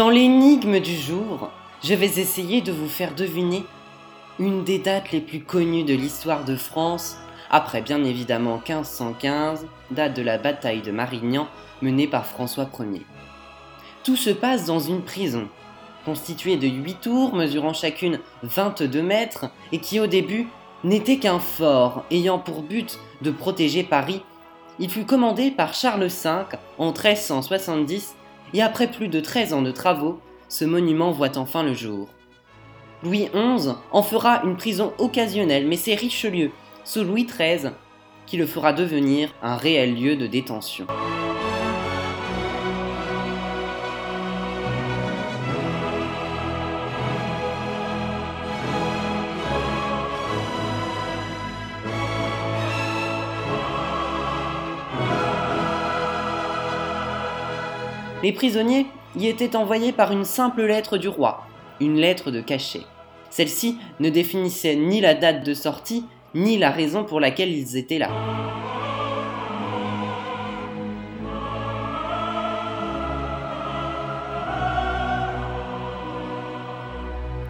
Dans l'énigme du jour, je vais essayer de vous faire deviner une des dates les plus connues de l'histoire de France, après bien évidemment 1515, date de la bataille de Marignan menée par François Ier. Tout se passe dans une prison, constituée de 8 tours mesurant chacune 22 mètres et qui au début n'était qu'un fort ayant pour but de protéger Paris. Il fut commandé par Charles V en 1370 et après plus de 13 ans de travaux, ce monument voit enfin le jour. Louis XI en fera une prison occasionnelle, mais c'est Richelieu, sous Louis XIII, qui le fera devenir un réel lieu de détention. Les prisonniers y étaient envoyés par une simple lettre du roi, une lettre de cachet. Celle-ci ne définissait ni la date de sortie, ni la raison pour laquelle ils étaient là.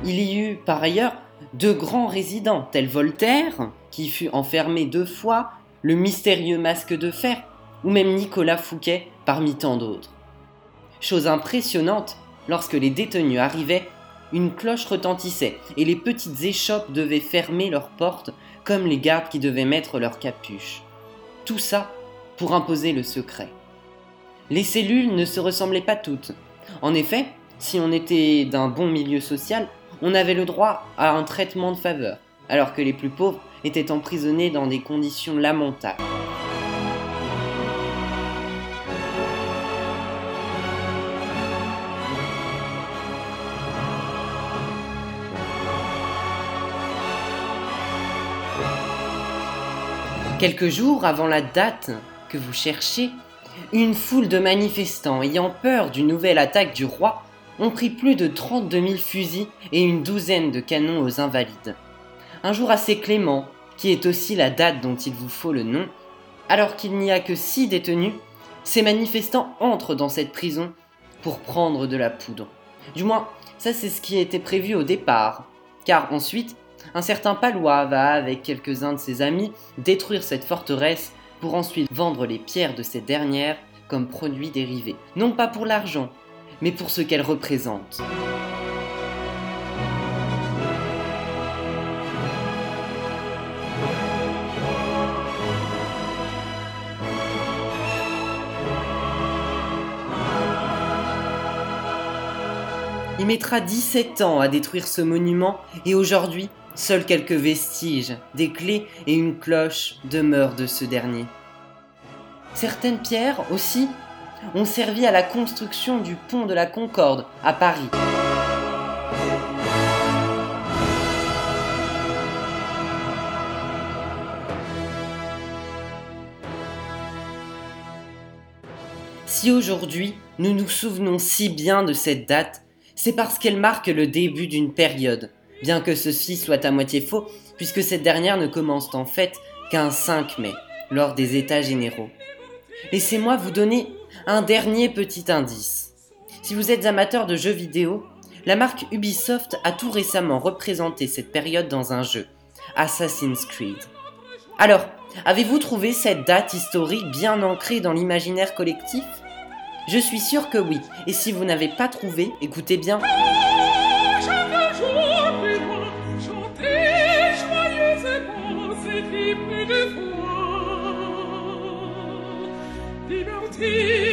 Il y eut par ailleurs de grands résidents, tels Voltaire, qui fut enfermé deux fois, le mystérieux masque de fer, ou même Nicolas Fouquet, parmi tant d'autres. Chose impressionnante, lorsque les détenus arrivaient, une cloche retentissait et les petites échoppes devaient fermer leurs portes comme les gardes qui devaient mettre leur capuche. Tout ça pour imposer le secret. Les cellules ne se ressemblaient pas toutes. En effet, si on était d'un bon milieu social, on avait le droit à un traitement de faveur, alors que les plus pauvres étaient emprisonnés dans des conditions lamentables. Quelques jours avant la date que vous cherchez, une foule de manifestants ayant peur d'une nouvelle attaque du roi ont pris plus de 32 000 fusils et une douzaine de canons aux invalides. Un jour assez clément, qui est aussi la date dont il vous faut le nom, alors qu'il n'y a que six détenus, ces manifestants entrent dans cette prison pour prendre de la poudre. Du moins, ça c'est ce qui était prévu au départ, car ensuite, un certain Palois va, avec quelques-uns de ses amis, détruire cette forteresse pour ensuite vendre les pierres de cette dernière comme produits dérivés. Non pas pour l'argent, mais pour ce qu'elle représente. Il mettra 17 ans à détruire ce monument et aujourd'hui, Seuls quelques vestiges, des clés et une cloche demeurent de ce dernier. Certaines pierres aussi ont servi à la construction du pont de la Concorde à Paris. Si aujourd'hui nous nous souvenons si bien de cette date, c'est parce qu'elle marque le début d'une période, bien que ceci soit à moitié faux, puisque cette dernière ne commence en fait qu'un 5 mai, lors des États généraux. Laissez-moi vous donner un dernier petit indice. Si vous êtes amateur de jeux vidéo, la marque Ubisoft a tout récemment représenté cette période dans un jeu, Assassin's Creed. Alors, avez-vous trouvé cette date historique bien ancrée dans l'imaginaire collectif? Je suis sûr que oui, et si vous n'avez pas trouvé, écoutez bien. ti.